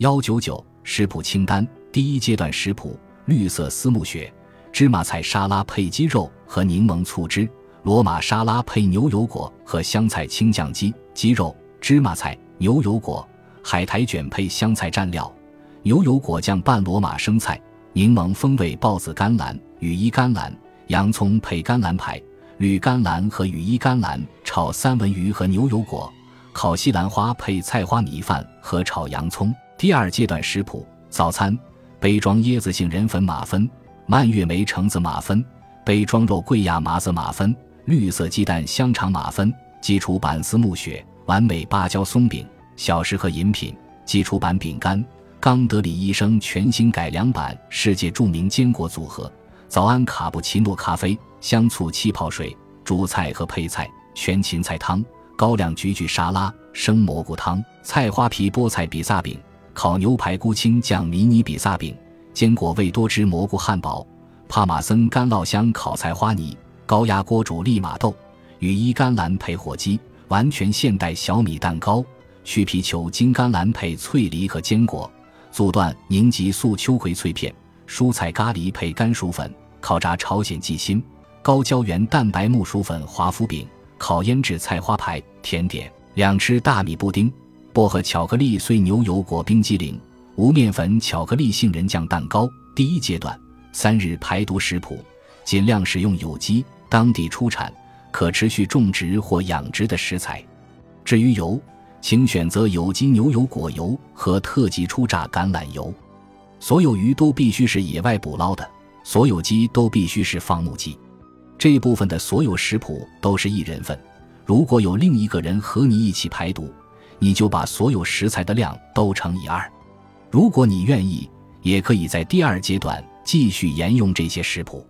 幺九九食谱清单第一阶段食谱：绿色丝木雪芝麻菜沙拉配鸡肉和柠檬醋汁；罗马沙拉配牛油果和香菜青酱鸡；鸡肉、芝麻菜、牛油果；海苔卷配香菜蘸料；牛油果酱拌罗马生菜；柠檬风味豹子甘蓝、羽衣甘蓝；洋葱配甘蓝排；绿甘蓝和羽衣甘蓝炒三文鱼和牛油果；烤西兰花配菜花米饭和炒洋葱。第二阶段食谱：早餐杯装椰子杏仁粉马芬、蔓越莓橙子马芬；杯装肉桂亚麻子马芬、绿色鸡蛋香肠马芬；基础版丝木雪完美芭蕉松饼；小食和饮品基础版饼干；冈德里医生全新改良版世界著名坚果组合；早安卡布奇诺咖啡、香醋气泡水；主菜和配菜全芹菜汤、高粱菊苣沙拉、生蘑菇汤、菜花皮菠菜比萨饼。烤牛排菇青酱迷你比萨饼、坚果味多汁蘑菇汉堡、帕玛森干酪香烤菜花泥、高压锅煮利马豆、羽衣甘蓝配火鸡、完全现代小米蛋糕、去皮球金甘蓝配脆梨和坚果、阻断凝集素秋葵脆片、蔬菜咖喱配甘薯粉、烤炸朝鲜鸡心、高胶原蛋白木薯粉华夫饼、烤腌制菜花排甜点、两吃大米布丁。薄荷巧克力碎牛油果冰激凌，无面粉巧克力杏仁酱蛋糕。第一阶段三日排毒食谱，尽量使用有机、当地出产、可持续种植或养殖的食材。至于油，请选择有机牛油果油和特级初榨橄榄油。所有鱼都必须是野外捕捞的，所有鸡都必须是放牧鸡。这部分的所有食谱都是一人份。如果有另一个人和你一起排毒。你就把所有食材的量都乘以二，如果你愿意，也可以在第二阶段继续沿用这些食谱。